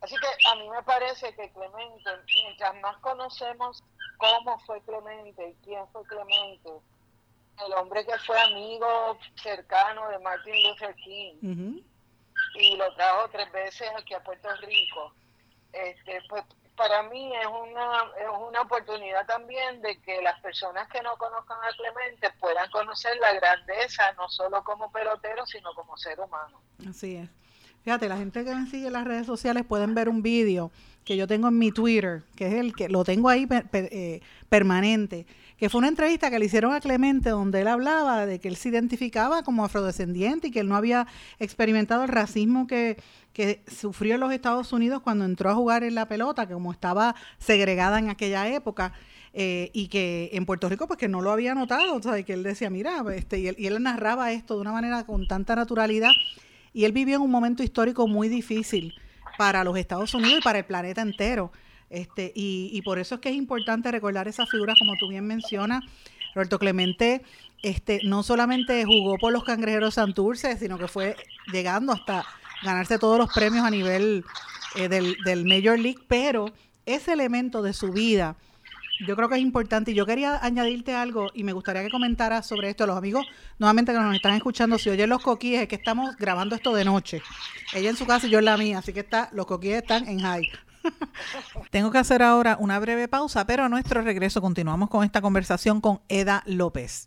así que a mí me parece que Clemente, mientras más conocemos cómo fue Clemente y quién fue Clemente, el hombre que fue amigo cercano de Martin Luther King y lo trajo tres veces aquí a Puerto Rico, este, pues para mí es una, es una oportunidad también de que las personas que no conozcan a Clemente puedan conocer la grandeza, no solo como pelotero, sino como ser humano. Así es. Fíjate, la gente que me sigue en las redes sociales pueden ver un vídeo que yo tengo en mi Twitter, que es el que lo tengo ahí eh, permanente, que fue una entrevista que le hicieron a Clemente donde él hablaba de que él se identificaba como afrodescendiente y que él no había experimentado el racismo que, que sufrió los Estados Unidos cuando entró a jugar en la pelota, que como estaba segregada en aquella época. Eh, y que en Puerto Rico pues que no lo había notado, o sea, que él decía, mira, este, y él, y él narraba esto de una manera con tanta naturalidad, y él vivió en un momento histórico muy difícil para los Estados Unidos y para el planeta entero. Este, y, y por eso es que es importante recordar esas figuras, como tú bien mencionas. Roberto Clemente este, no solamente jugó por los cangrejeros Santurce, sino que fue llegando hasta ganarse todos los premios a nivel eh, del, del Major League, pero ese elemento de su vida yo creo que es importante y yo quería añadirte algo y me gustaría que comentaras sobre esto. Los amigos, nuevamente que nos están escuchando, si oyen los coquíes, es que estamos grabando esto de noche. Ella en su casa y yo en la mía, así que está, los coquíes están en high. Tengo que hacer ahora una breve pausa, pero a nuestro regreso continuamos con esta conversación con Eda López.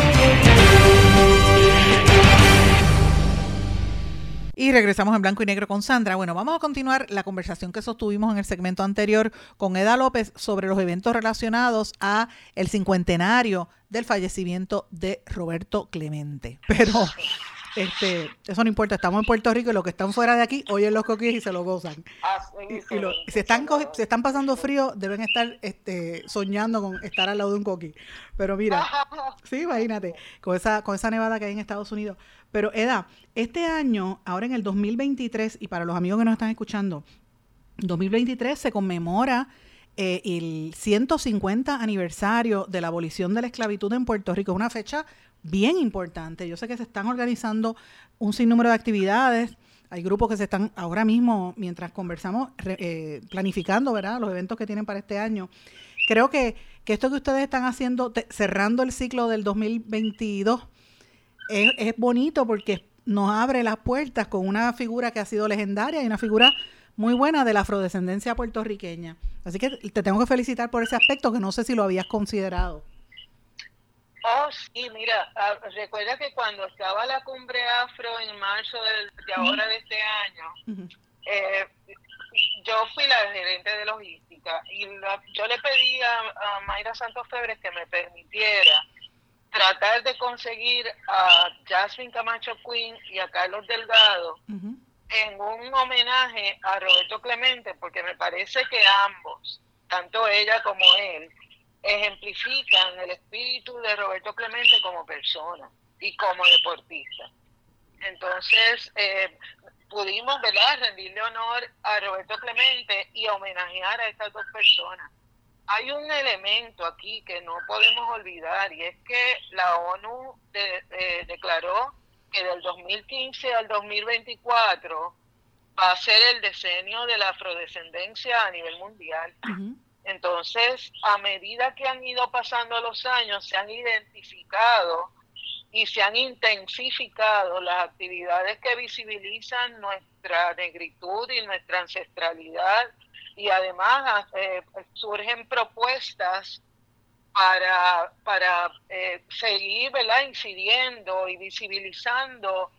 Y regresamos en blanco y negro con Sandra. Bueno, vamos a continuar la conversación que sostuvimos en el segmento anterior con Eda López sobre los eventos relacionados a el cincuentenario del fallecimiento de Roberto Clemente. Pero este, eso no importa, estamos en Puerto Rico y los que están fuera de aquí oyen los coquillos y se lo gozan. Y, y lo- si están si están pasando frío, deben estar este, soñando con estar al lado de un coquí. Pero mira, sí, imagínate, con esa, con esa nevada que hay en Estados Unidos. Pero Eda, este año, ahora en el 2023, y para los amigos que nos están escuchando, 2023 se conmemora eh, el 150 aniversario de la abolición de la esclavitud en Puerto Rico. Una fecha bien importante. Yo sé que se están organizando un sinnúmero de actividades. Hay grupos que se están ahora mismo, mientras conversamos, eh, planificando ¿verdad? los eventos que tienen para este año. Creo que, que esto que ustedes están haciendo, cerrando el ciclo del 2022, es, es bonito porque nos abre las puertas con una figura que ha sido legendaria y una figura muy buena de la afrodescendencia puertorriqueña. Así que te tengo que felicitar por ese aspecto que no sé si lo habías considerado. Oh, sí, mira, ah, recuerda que cuando estaba la cumbre afro en marzo de ahora de este año, eh, yo fui la gerente de logística y la- yo le pedí a, a Mayra Santos Febres que me permitiera tratar de conseguir a Jasmine Camacho Quinn y a Carlos Delgado en un homenaje a Roberto Clemente, porque me parece que ambos, tanto ella como él, ejemplifican el espíritu de Roberto Clemente como persona y como deportista. Entonces, eh, pudimos, ¿verdad?, rendirle honor a Roberto Clemente y homenajear a estas dos personas. Hay un elemento aquí que no podemos olvidar y es que la ONU eh, declaró que del 2015 al 2024 va a ser el decenio de la afrodescendencia a nivel mundial. Entonces, a medida que han ido pasando los años, se han identificado y se han intensificado las actividades que visibilizan nuestra negritud y nuestra ancestralidad. Y además eh, surgen propuestas para, para eh, seguir incidiendo y visibilizando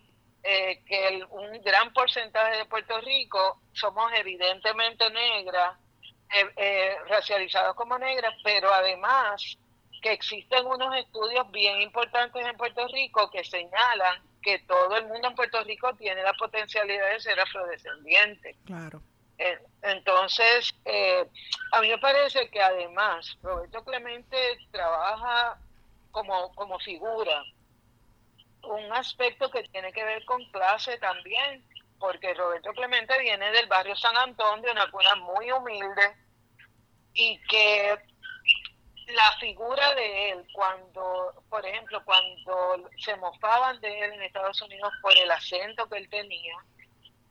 eh, que un gran porcentaje de Puerto Rico somos evidentemente negras, eh, eh, racializados como negras, pero además que existen unos estudios bien importantes en Puerto Rico que señalan que todo el mundo en Puerto Rico tiene la potencialidad de ser afrodescendiente. Claro. Eh, Entonces, eh, a mí me parece que además Roberto Clemente trabaja como, como figura un aspecto que tiene que ver con clase también, porque Roberto Clemente viene del barrio San Antón, de una cuna muy humilde, y que la figura de él, cuando, por ejemplo, cuando se mofaban de él en Estados Unidos por el acento que él tenía,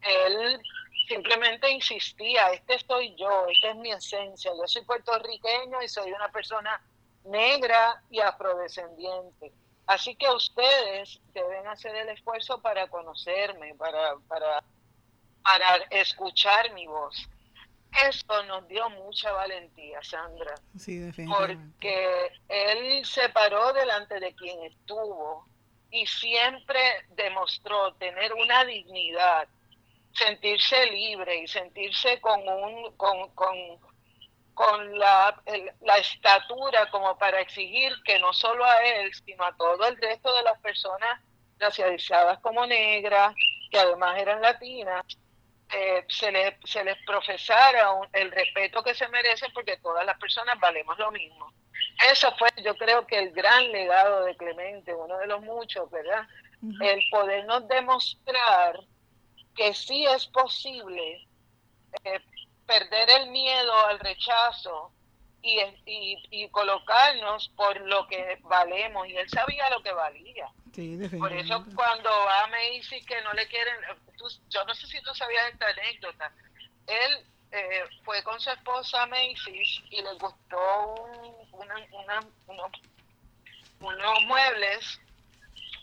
él simplemente insistía, este soy yo, esta es mi esencia, yo soy puertorriqueño y soy una persona negra y afrodescendiente. Así que ustedes deben hacer el esfuerzo para conocerme, para, para, para escuchar mi voz. Esto nos dio mucha valentía, Sandra, Sí, definitivamente. porque él se paró delante de quien estuvo y siempre demostró tener una dignidad, sentirse libre y sentirse con un con, con, con la, el- la estatura como para exigir que no solo a él, sino a todo el resto de las personas racializadas como negras, que además eran latinas, eh, se, les, se les profesara un- el respeto que se merecen porque todas las personas valemos lo mismo. Eso fue, yo creo que el gran legado de Clemente, uno de los muchos, ¿verdad? El podernos demostrar que sí es posible eh, perder el miedo al rechazo y, y, y colocarnos por lo que valemos. Y él sabía lo que valía. Sí, Por eso cuando va a Macy's que no le quieren, tú- yo no sé si tú sabías esta anécdota, él eh, fue con su esposa a Macy's y le gustó un- una, una- unos, unos muebles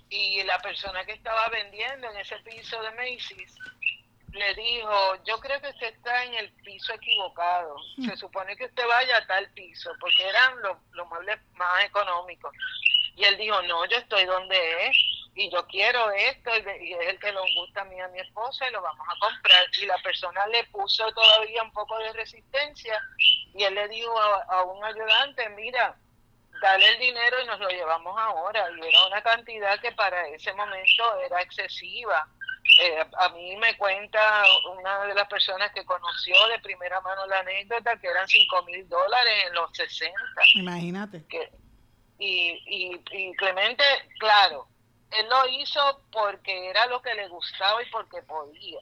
y la persona que estaba vendiendo en ese piso de Macy's le dijo, yo creo que usted está en el piso equivocado, se supone que usted vaya a tal piso, porque eran los, los muebles más económicos. Y él dijo, no, yo estoy donde es, y yo quiero esto, y es el que nos gusta a mí a mi esposa, y lo vamos a comprar. Y la persona le puso todavía un poco de resistencia, y él le dijo a, a un ayudante, mira, dale el dinero y nos lo llevamos ahora. Y era una cantidad que para ese momento era excesiva. Eh, a mí me cuenta una de las personas que conoció de primera mano la anécdota que eran 5 mil dólares en los 60 Imagínate. que y, y, y Clemente, claro, él lo hizo porque era lo que le gustaba y porque podía.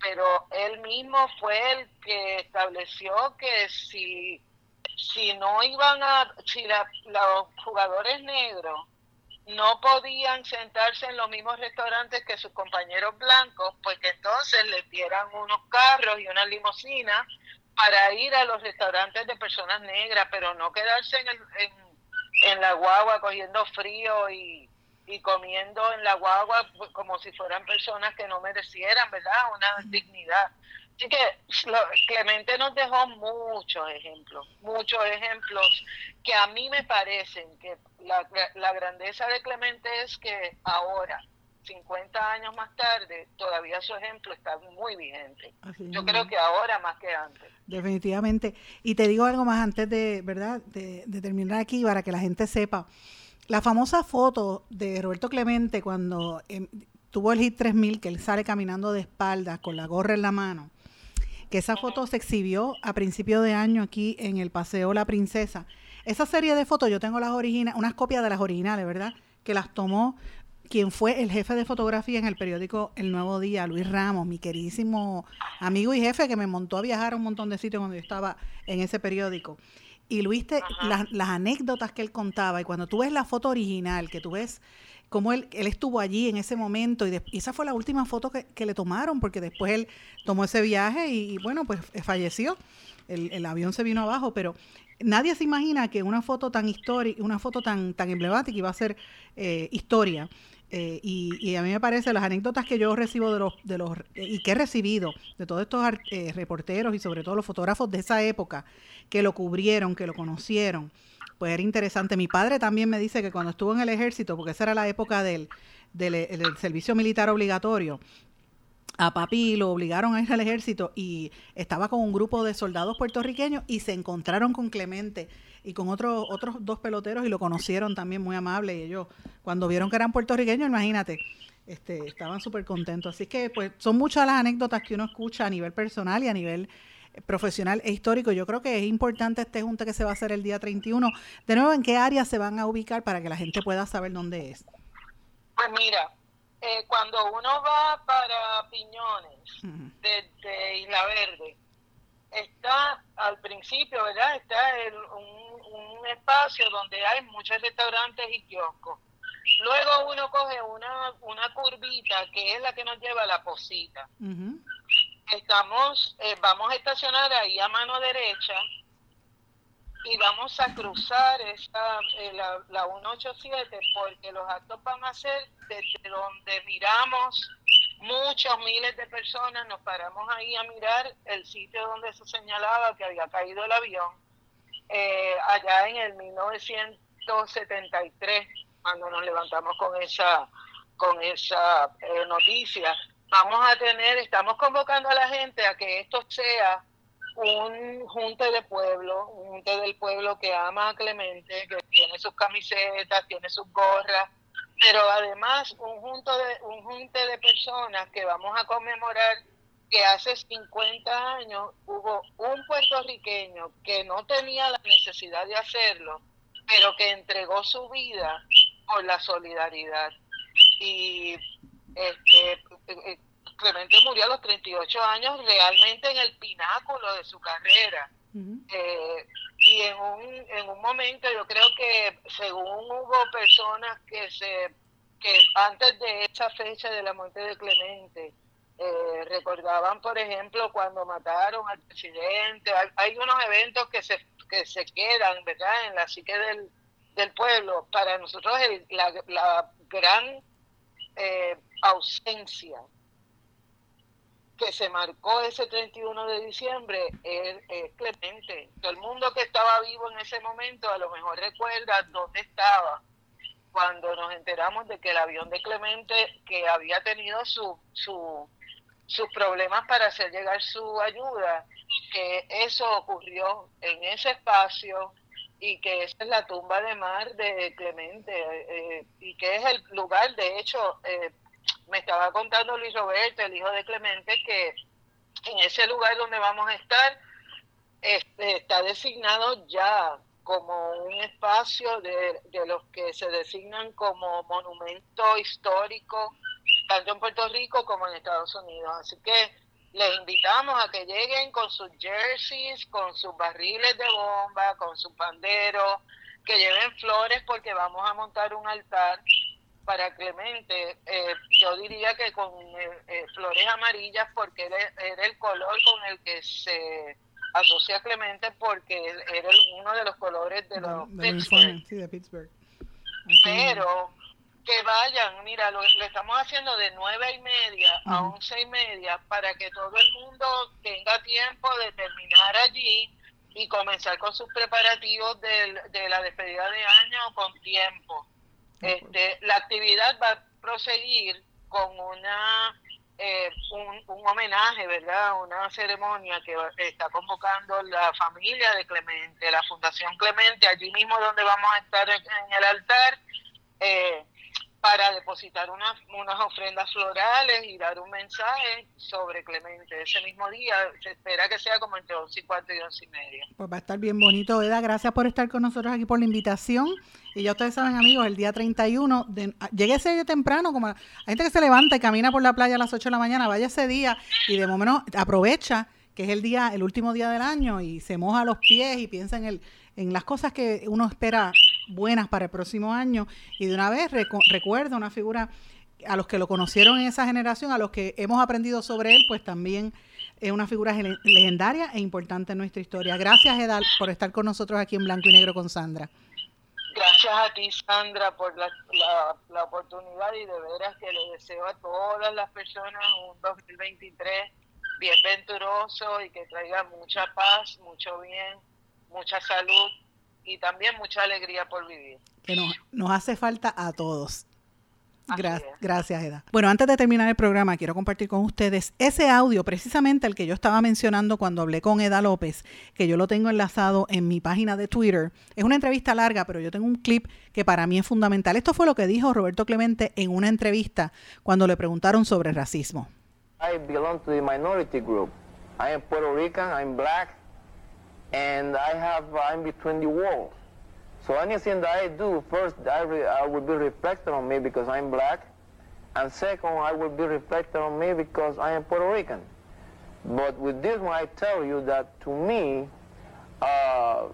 Pero él mismo fue el que estableció que si, si no iban a, si la- los jugadores negros no podían sentarse en los mismos restaurantes que sus compañeros blancos, pues que entonces les dieran unos carros y una limusina para ir a los restaurantes de personas negras, pero no quedarse en, el, en la guagua cogiendo frío y, y comiendo en la guagua pues, como si fueran personas que no merecieran, ¿verdad? Una dignidad. Así que lo- Clemente nos dejó muchos ejemplos, muchos ejemplos que a mí me parecen que la, la grandeza de Clemente es que ahora, 50 años más tarde, todavía su ejemplo está muy vigente. Así Yo creo que ahora más que antes. Definitivamente. Y te digo algo más antes de, ¿verdad? De, de terminar aquí para que la gente sepa. La famosa foto de Roberto Clemente cuando em, tuvo el hit 3000, que él sale caminando de espaldas con la gorra en la mano, que esa foto se exhibió a principio de año aquí en el Paseo La Princesa. Esa serie de fotos, yo tengo las originales, unas copias de las originales, ¿verdad? Que las tomó quien fue el jefe de fotografía en el periódico El Nuevo Día, Luis Ramos, mi queridísimo amigo y jefe que me montó a viajar a un montón de sitios cuando yo estaba en ese periódico. Y Luis, te- las, las anécdotas que él contaba, y cuando tú ves la foto original, que tú ves cómo él, él estuvo allí en ese momento, y, de- y esa fue la última foto que, que le tomaron, porque después él tomó ese viaje y, y, bueno, pues eh, falleció. El, el avión se vino abajo, pero nadie se imagina que una foto tan histórica, una foto tan, tan emblemática iba a ser eh, historia. Eh, y, y a mí me parece las anécdotas que yo recibo de los, de los y que he recibido de todos estos eh, reporteros y sobre todo los fotógrafos de esa época que lo cubrieron, que lo conocieron, pues era interesante. Mi padre también me dice que cuando estuvo en el ejército, porque esa era la época de él, del, del servicio militar obligatorio, a papi lo obligaron a ir al ejército y estaba con un grupo de soldados puertorriqueños y se encontraron con Clemente y con otros otros dos peloteros y lo conocieron también muy amable y ellos cuando vieron que eran puertorriqueños, imagínate, este, estaban súper contentos. Así que pues son muchas las anécdotas que uno escucha a nivel personal y a nivel eh, profesional e histórico. Yo creo que es importante este junte que se va a hacer el día 31. De nuevo, ¿en qué áreas se van a ubicar para que la gente pueda saber dónde es? Pues mira, eh, cuando uno va para Piñones, desde Isla Verde, está al principio, ¿verdad? Está el- un, un espacio donde hay muchos restaurantes y kioscos. Luego uno coge una, una curvita que es la que nos lleva a la posita. Estamos, eh, vamos a estacionar ahí a mano derecha y vamos a cruzar esa, eh, la, la 187 porque los actos van a ser desde donde miramos muchos miles de personas, nos paramos ahí a mirar el sitio donde se señalaba que había caído el avión, eh, allá en el 1973, cuando nos levantamos con esa, con esa eh, noticia. Vamos a tener, estamos convocando a la gente a que esto sea un junte de pueblo, un junte del pueblo que ama a Clemente, que tiene sus camisetas, tiene sus gorras, pero además un junto de un junte de personas que vamos a conmemorar que hace 50 años hubo un puertorriqueño que no tenía la necesidad de hacerlo, pero que entregó su vida por la solidaridad. Y este eh, Clemente murió a los 38 años realmente en el pináculo de su carrera. Eh, y en un, en un momento yo creo que según hubo personas que se que antes de esa fecha de la muerte de Clemente eh, recordaban por ejemplo cuando mataron al presidente hay, hay unos eventos que se que se quedan verdad en la psique del, del pueblo. Para nosotros la, la gran eh, ausencia que se marcó ese 31 de diciembre es, Clemente. Todo el mundo que estaba vivo en ese momento a lo mejor recuerda dónde estaba cuando nos enteramos de que el avión de Clemente, que había tenido su, su, sus problemas para hacer llegar su ayuda, que eso ocurrió en ese espacio y que esa es la tumba de mar de Clemente eh, y que es el lugar, de hecho, eh, me estaba contando Luis Roberto, el hijo de Clemente, que en ese lugar donde vamos a estar este, está designado ya como un espacio de, de los que se designan como monumento histórico, tanto en Puerto Rico como en Estados Unidos. Así que les invitamos a que lleguen con sus jerseys, con sus barriles de bomba, con sus banderos, que lleven flores porque vamos a montar un altar para Clemente, eh, yo diría que con eh, eh, flores amarillas porque era, era el color con el que se asocia Clemente porque era uno de los colores de los Pittsburgh. sí, de Pittsburgh. Así Pero que vayan, mira, lo, lo estamos haciendo de nueve y media a once y media para que todo el mundo tenga tiempo de terminar allí y comenzar con sus preparativos del- de la despedida de año con tiempo. Este, la actividad va a proseguir con una eh, un, un homenaje, ¿verdad? Una ceremonia que va- está convocando la familia de Clemente, la Fundación Clemente, allí mismo donde vamos a estar en, en el altar, eh, para depositar unas, unas ofrendas florales y dar un mensaje sobre Clemente. Ese mismo día se espera que sea como entre 11 y cuarto y 11 y media. Pues va a estar bien bonito, Eda. Gracias por estar con nosotros aquí por la invitación. Y ya ustedes saben, amigos, el día 31, de, llegue ese día temprano, como hay gente que se levanta y camina por la playa a las 8 de la mañana, vaya ese día y de momento aprovecha que es el día, el último día del año y se moja los pies y piensa en el, en las cosas que uno espera buenas para el próximo año y de una vez recuerda una figura a los que lo conocieron en esa generación, a los que hemos aprendido sobre él, pues también es una figura legendaria e importante en nuestra historia. Gracias, Edal, por estar con nosotros aquí en Blanco y Negro con Sandra. Gracias a ti, Sandra, por la, la, la oportunidad y de veras que le deseo a todas las personas un 2023 bien venturoso y que traiga mucha paz, mucho bien, mucha salud y también mucha alegría por vivir. Que nos, nos hace falta a todos. Gra- gracias, Eda. Bueno, antes de terminar el programa, quiero compartir con ustedes ese audio, precisamente el que yo estaba mencionando cuando hablé con Eda López, que yo lo tengo enlazado en mi página de Twitter. Es una entrevista larga, pero yo tengo un clip que para mí es fundamental. Esto fue lo que dijo Roberto Clemente en una entrevista cuando le preguntaron sobre racismo. I belong to the minority group. I am Puerto Rican, I'm black, and I have I'm between the worlds. So anything that I do, first I, re, I will be reflected on me because I'm black, and second I will be reflected on me because I am Puerto Rican. But with this one, I tell you that to me, uh,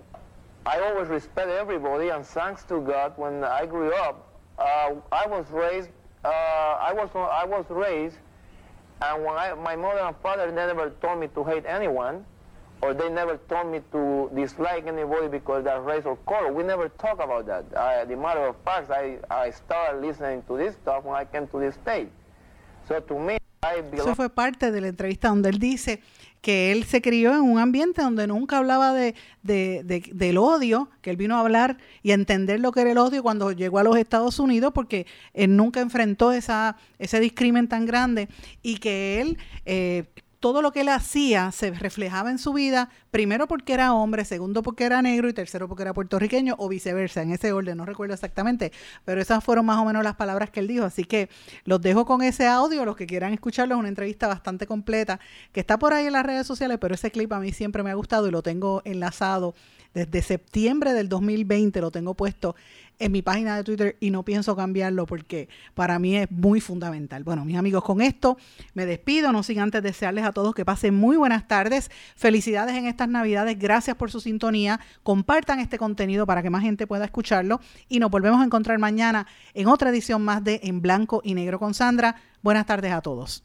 I always respect everybody, and thanks to God, when I grew up, uh, I was raised, uh, I was I was raised and when I, my mother and father never told me to hate anyone, or they never told me to dislike anybody because they're race or color. We never talk about that. I, the matter of fact, I, I started listening to this stuff when I came to this state. So to me, I. Eso fue parte de la entrevista donde él dice que él se crió en un ambiente donde nunca hablaba de, de- de- del odio, que él vino a hablar y a entender lo que era el odio cuando llegó a los Estados Unidos, porque él nunca enfrentó esa, ese discrimen tan grande y que él... eh, todo lo que él hacía se reflejaba en su vida, primero porque era hombre, segundo porque era negro y tercero porque era puertorriqueño o viceversa, en ese orden, no recuerdo exactamente, pero esas fueron más o menos las palabras que él dijo, así que los dejo con ese audio, los que quieran escucharlo, es una entrevista bastante completa, que está por ahí en las redes sociales, pero ese clip a mí siempre me ha gustado y lo tengo enlazado desde septiembre del 2020, lo tengo puesto en mi página de Twitter y no pienso cambiarlo porque para mí es muy fundamental. Bueno, mis amigos, con esto me despido, no sin antes desearles a todos que pasen muy buenas tardes, felicidades en estas navidades, gracias por su sintonía, compartan este contenido para que más gente pueda escucharlo y nos volvemos a encontrar mañana en otra edición más de En Blanco y Negro con Sandra. Buenas tardes a todos.